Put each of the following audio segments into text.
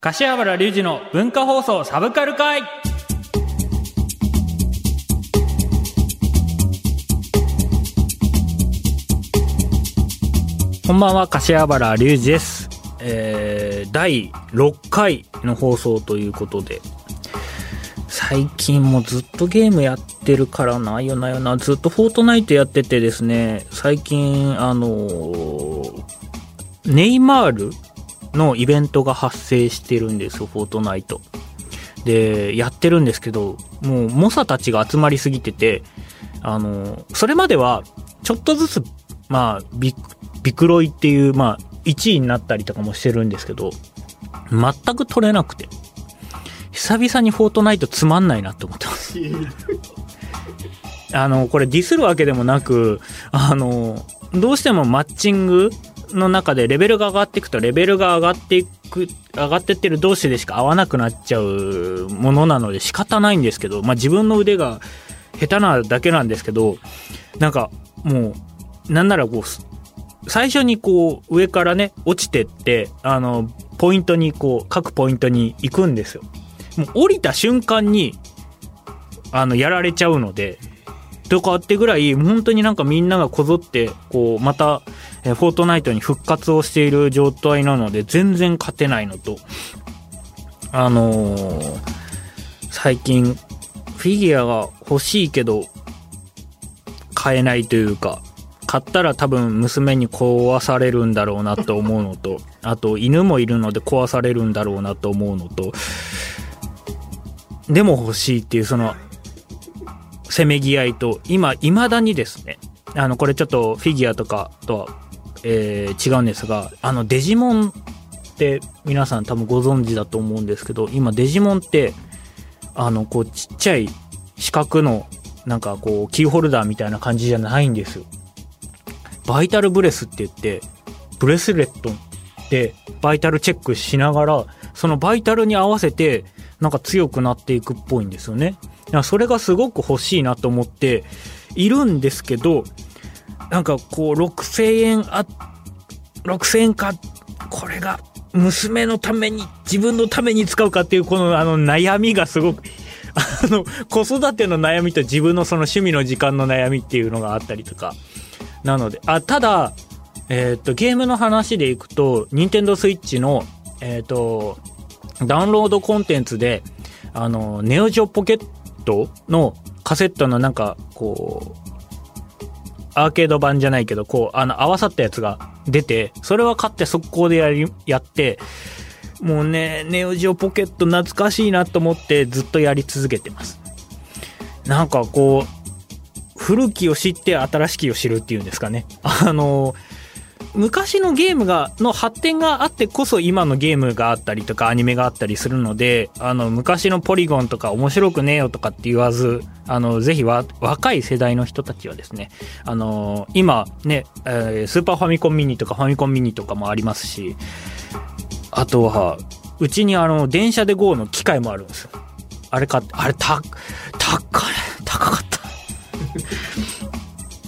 柏原隆二の文化放送サブカル会。こんばんは柏原隆二です、えー、第6回の放送ということで。最近もずっとゲームやってるからな。よなよな。ずっとフォートナイトやっててですね。最近あのーネイマールのイベントが発生してるんですよ、フォートナイト。で、やってるんですけど、もう、猛者たちが集まりすぎてて、あの、それまでは、ちょっとずつ、まあ、ビビクロイっていう、まあ、1位になったりとかもしてるんですけど、全く取れなくて、久々にフォートナイトつまんないなって思ってます。あの、これディスるわけでもなく、あの、どうしてもマッチングの中でレベルが上がっていくとレベルが上がっていく上がってってる同士でしか合わなくなっちゃうものなので仕方ないんですけど、まあ、自分の腕が下手なだけなんですけどなんかもうなんならこう最初にこう上からね落ちてってあのポイントにこう各ポイントに行くんですよ。もう降りた瞬間にあのやられちゃうのでとかってぐらい本当になんかみんながこぞってこうまたえーフォートナイトに復活をしている状態なので全然勝てないのと。あのー最近フィギュアが欲しいけど買えないというか買ったら多分娘に壊されるんだろうなと思うのと あと犬もいるので壊されるんだろうなと思うのとでも欲しいっていうそのせめぎ合いと今いまだにですねあのこれちょっとフィギュアとかとは、えー違うんですがあのデジモンって皆さん多分ご存知だと思うんですけど今デジモンってあのこうちっちゃい四角のなんかこうキーホルダーみたいな感じじゃないんですよ。バイタルブレスって言ってブレスレットでバイタルチェックしながらそのバイタルに合わせてなんか強くなっていくっぽいんですよね。それがすごく欲しいなと思っているんですけどなんかこう6000円あ6000円かこれが娘のために自分のために使うかっていうこのあの悩みがすごく あの子育ての悩みと自分のその趣味の時間の悩みっていうのがあったりとかなのであただえっ、とゲームの話でいくと任天堂スイッチのえっ、とダウンロードコンテンツであのネオジオポケットのカセットのなんかこうアーケード版じゃないけど、こう、あの、合わさったやつが出て、それは買って速攻でやり、やって、もうね、ネオジオポケット懐かしいなと思ってずっとやり続けてます。なんかこう、古きを知って新しきを知るっていうんですかね。あの、昔のゲームが、の発展があってこそ今のゲームがあったりとかアニメがあったりするので、あの、昔のポリゴンとか面白くねえよとかって言わず、あの、ぜひわ、若い世代の人たちはですね、あの、今ね、えースーパーファミコンミニとかファミコンミニとかもありますし、あとは、うちにあの、電車で GO の機械もあるんですよ。あれ買って、あれ、た、高い、高かった。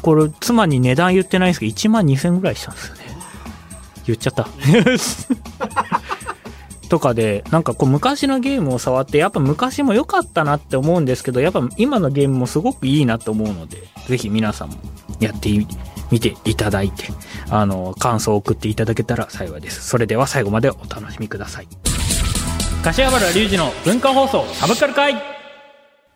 これ、妻に値段言ってないんですけど、1万2000円ぐらいしたんですよ。言っちゃった。とかで、なんかこう昔のゲームを触って、やっぱ昔も良かったなって思うんですけど、やっぱ今のゲームもすごくいいなと思うので、ぜひ皆さんもやってみていただいて、あの、感想を送っていただけたら幸いです。それでは最後までお楽しみください。柏原隆二の文化放送サブカル会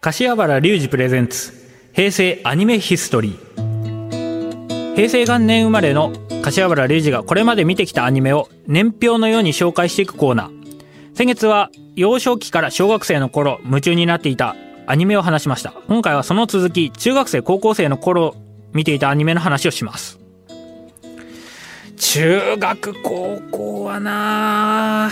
柏原隆二プレゼンツ平成アニメヒストリー平成元年生まれの柏原隆二がこれまで見てきたアニメを年表のように紹介していくコーナー。先月は幼少期から小学生の頃夢中になっていたアニメを話しました。今回はその続き中学生高校生の頃見ていたアニメの話をします。中学高校はなあ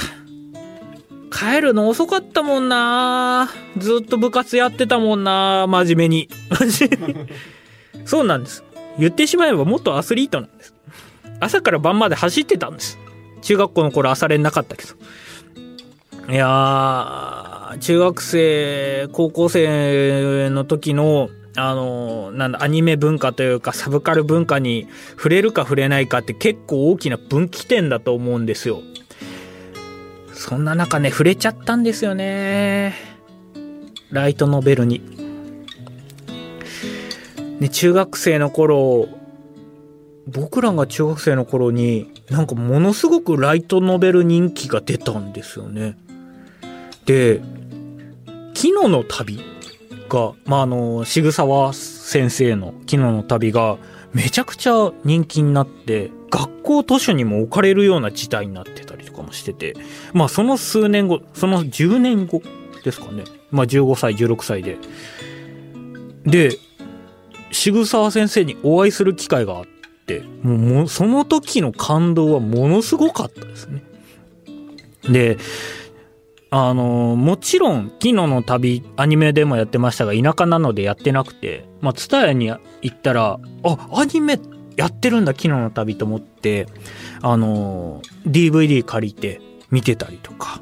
帰るの遅かったもんなずっと部活やってたもんな真面目に真面目に。そうなんです。言ってしまえば元アスリートなんです。朝から晩まで走ってたんです中学校の頃朝練なかったけどいやー中学生高校生の時のあのなんだアニメ文化というかサブカル文化に触れるか触れないかって結構大きな分岐点だと思うんですよそんな中ね、触れちゃったんですよね。ライトノベルに。ね、中学生の頃、僕らが中学生の頃に、なんかものすごくライトノベル人気が出たんですよね。で、昨日の旅が、まあ、あの、渋沢先生の昨日の旅が、めちゃくちゃ人気になって、学校図書にも置かれるような事態になってたりとかもしてて、まあその数年後、その10年後ですかね。まあ15歳、16歳で。で、渋沢先生にお会いする機会があって、もうその時の感動はものすごかったですね。で、あの、もちろん、昨日の旅、アニメでもやってましたが、田舎なのでやってなくて、まあ、ツタヤに行ったら、あ、アニメやってるんだ、昨日の旅と思って、あの、DVD 借りて見てたりとか。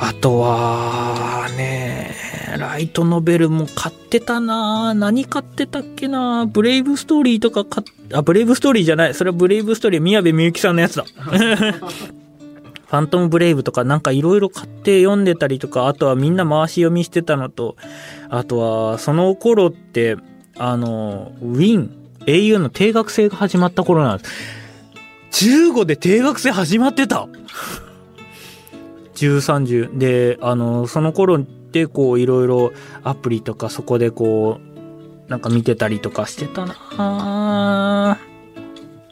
あとは、ね、ライトノベルも買ってたな何買ってたっけなブレイブストーリーとか買っ、あ、ブレイブストーリーじゃない。それはブレイブストーリー、宮部みゆきさんのやつだ。ファントムブレイブとかなんかいろいろ買って読んでたりとか、あとはみんな回し読みしてたのと、あとはその頃って、あの、ウィン、au の定額制が始まった頃なんです。15で定額制始まってた !10、30。で、あの、その頃ってこういろいろアプリとかそこでこう、なんか見てたりとかしてたな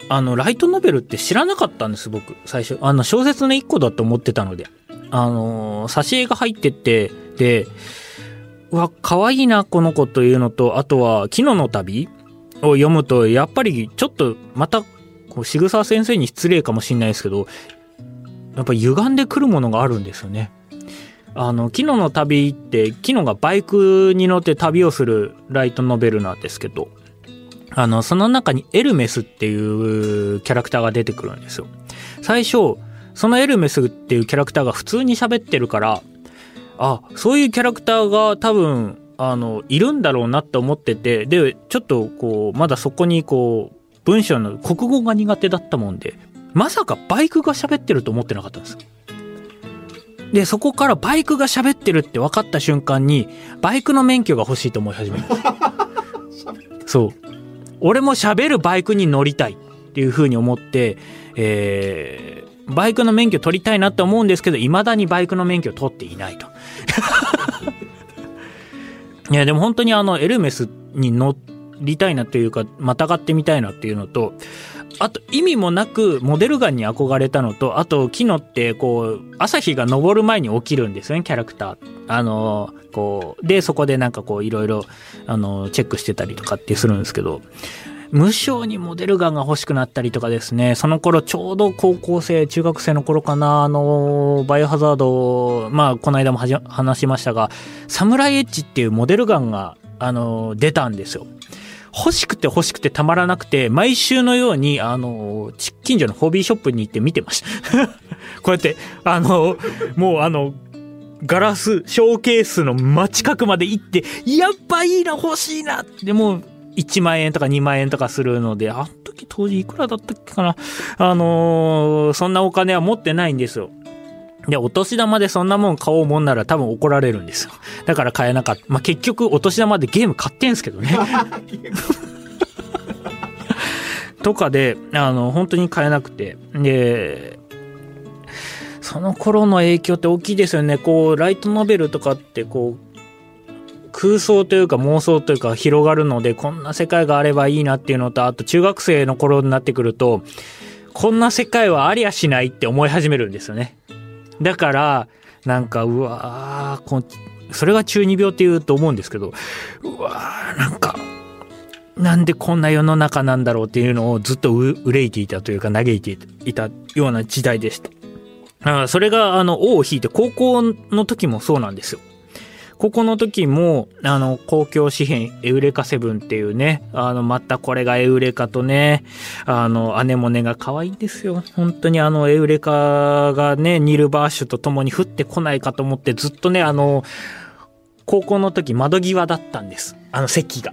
あの、ライトノベルって知らなかったんです、僕、最初。あの、小説の一個だと思ってたので。あの、挿絵が入ってて、で、うわ、可愛いな、この子というのと、あとは、昨日の旅を読むと、やっぱり、ちょっと、また、こう、渋沢先生に失礼かもしんないですけど、やっぱ歪んでくるものがあるんですよね。あの、昨日の旅って、昨日がバイクに乗って旅をするライトノベルなんですけど、あの、その中にエルメスっていうキャラクターが出てくるんですよ。最初、そのエルメスっていうキャラクターが普通に喋ってるから、あ、そういうキャラクターが多分、あの、いるんだろうなって思ってて、で、ちょっとこう、まだそこにこう、文章の国語が苦手だったもんで、まさかバイクが喋ってると思ってなかったんです。で、そこからバイクが喋ってるって分かった瞬間に、バイクの免許が欲しいと思い始めた。そう。俺も喋るバイクに乗りたいっていうふうに思って、えー、バイクの免許取りたいなって思うんですけど、未だにバイクの免許取っていないと。いや、でも本当にあの、エルメスに乗りたいなっていうか、またがってみたいなっていうのと、あと意味もなくモデルガンに憧れたのと、あと昨日ってこう、朝日が昇る前に起きるんですよね、キャラクター。あの、こう、で、そこでなんかこういろいろ、あの、チェックしてたりとかってするんですけど、無償にモデルガンが欲しくなったりとかですね、その頃ちょうど高校生、中学生の頃かな、あの、バイオハザード、まあ、この間も話しましたが、サムライエッジっていうモデルガンが、あの、出たんですよ。欲しくて欲しくてたまらなくて、毎週のように、あの、近所のホビーショップに行って見てました。こうやって、あの、もうあの、ガラス、ショーケースの真近くまで行って、やっぱいいな、欲しいなでも、1万円とか2万円とかするので、あの時当時いくらだったっけかな。あのー、そんなお金は持ってないんですよ。で、お年玉でそんなもん買おうもんなら多分怒られるんですよ。だから買えなかった。まあ、結局お年玉でゲーム買ってんすけどね。とかで、あの、本当に買えなくて。で、その頃の影響って大きいですよね。こう、ライトノベルとかってこう、空想というか妄想というか広がるので、こんな世界があればいいなっていうのと、あと中学生の頃になってくると、こんな世界はありゃしないって思い始めるんですよね。だから、なんか、うわこそれが中二病って言うと思うんですけど、うわーなんか、なんでこんな世の中なんだろうっていうのをずっと憂いていたというか嘆いていたような時代でした。それが、あの、尾を引いて高校の時もそうなんですよ。ここの時も、あの、公共紙幣、エウレカセブンっていうね、あの、またこれがエウレカとね、あの、アネモネが可愛いんですよ。本当にあの、エウレカがね、ニルバーシュと共に降ってこないかと思ってずっとね、あの、高校の時窓際だったんです。あの席が。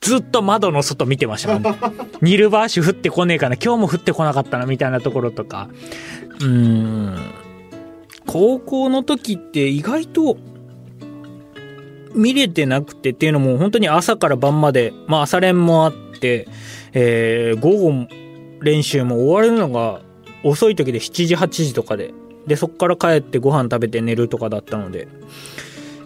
ずっと窓の外見てましたもんね。ニルバーシュ降ってこねえかな、今日も降ってこなかったな、みたいなところとか。うーん。高校の時って意外と見れてなくてっていうのも本当に朝から晩まで、まあ朝練もあって、えー、午後練習も終わるのが遅い時で7時8時とかで、で、そっから帰ってご飯食べて寝るとかだったので、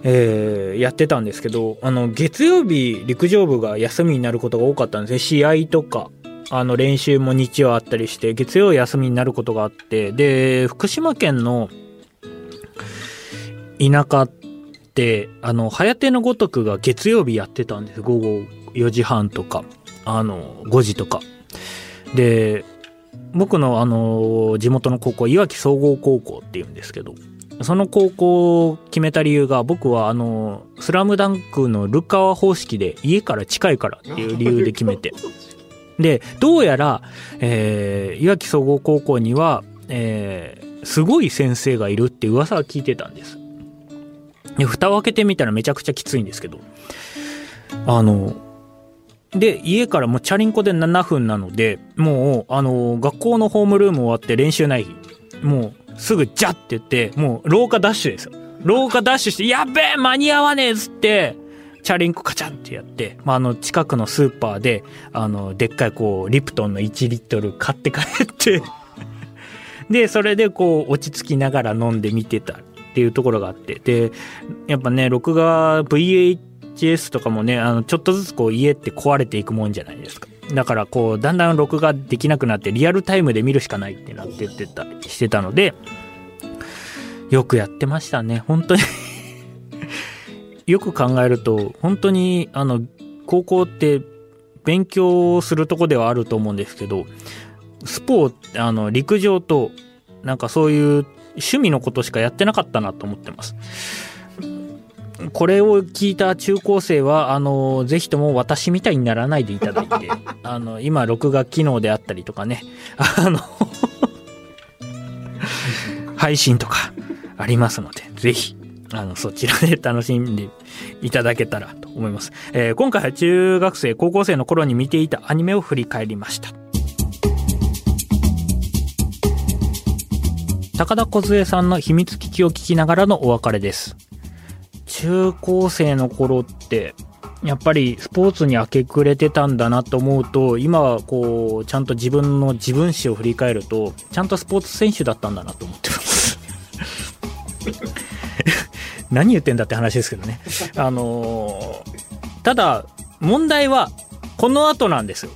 えー、やってたんですけど、あの、月曜日陸上部が休みになることが多かったんですね。試合とか、あの、練習も日曜あったりして、月曜休みになることがあって、で、福島県の田舎って、あの、早手のごとくが月曜日やってたんです。午後4時半とか、あの、5時とか。で、僕のあの、地元の高校、いわき総合高校っていうんですけど、その高校を決めた理由が、僕はあの、スラムダンクのルカワ方式で家から近いからっていう理由で決めて。で、どうやら、えー、いわき総合高校には、えー、すごい先生がいるって噂は聞いてたんです。で、蓋を開けてみたらめちゃくちゃきついんですけど、あの、で、家からもうチャリンコで7分なので、もう、あの、学校のホームルーム終わって練習ない日、もうすぐジャって言って、もう廊下ダッシュです。よ。廊下ダッシュして、やべえ間に合わねえっつって、チャリンコカチャンってやって、まあ、あの、近くのスーパーで、あの、でっかいこう、リプトンの1リットル買って帰って。で、それでこう、落ち着きながら飲んで見てたっていうところがあって、で、やっぱね、録画 VHS とかもね、あの、ちょっとずつこう家って壊れていくもんじゃないですか。だからこう、だんだん録画できなくなってリアルタイムで見るしかないってなってってた、してたので、よくやってましたね。本当に よく考えると、本当に、あの、高校って勉強するとこではあると思うんですけど、スポー、あの、陸上と、なんかそういう趣味のことしかやってなかったなと思ってます。これを聞いた中高生は、あの、ぜひとも私みたいにならないでいただいて、あの、今、録画機能であったりとかね、あの配信とかありますので、ぜひ、あの、そちらで 楽しんでいただけたらと思います。えー、今回は中学生、高校生の頃に見ていたアニメを振り返りました。高田梢さんの秘密基地を聞きながらのお別れです。中高生の頃って、やっぱりスポーツに明け暮れてたんだなと思うと、今はこう、ちゃんと自分の自分史を振り返ると、ちゃんとスポーツ選手だったんだなと思ってます。何言ってんだって話ですけどね。あのー、ただ、問題は、この後なんですよ。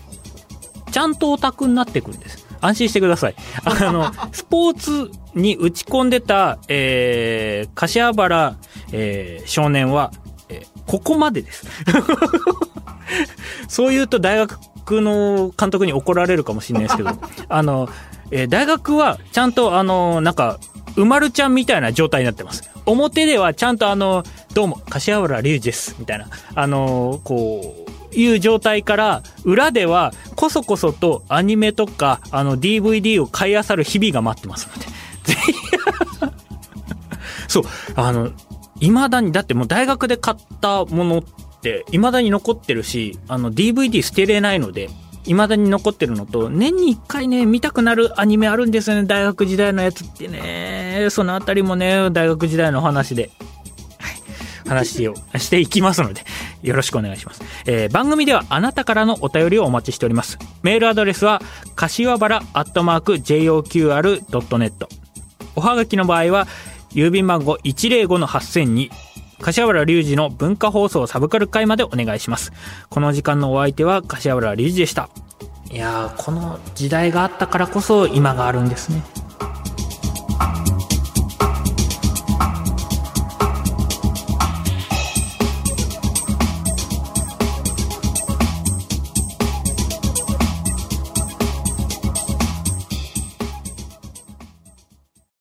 ちゃんとオタクになってくんです。安心してください。あの、スポーツに打ち込んでた、えー、柏原、えー、少年は、えー、ここまでです。そう言うと大学の監督に怒られるかもしれないですけど、あの、えー、大学はちゃんとあの、なんか、うまるちゃんみたいな状態になってます。表ではちゃんとあの、どうも、柏原隆二です、みたいな、あの、こう、いう状態から、裏では、こそこそとアニメとか、あの、DVD を買い漁る日々が待ってますので、そう、あの、未だに、だってもう大学で買ったものって、未だに残ってるし、あの、DVD 捨てれないので、未だに残ってるのと、年に一回ね、見たくなるアニメあるんですよね、大学時代のやつってね。そのあたりもね、大学時代の話で、はい、話をしていきますので、よろしくお願いします。えー、番組ではあなたからのお便りをお待ちしております。メールアドレスは、柏原アットマーク JOQR.net。おはがきの場合は、郵便番号105-8000に、柏原隆二の文化放送サブカル会までお願いします。この時間のお相手は柏原隆二でした。いや、この時代があったからこそ今があるんですね。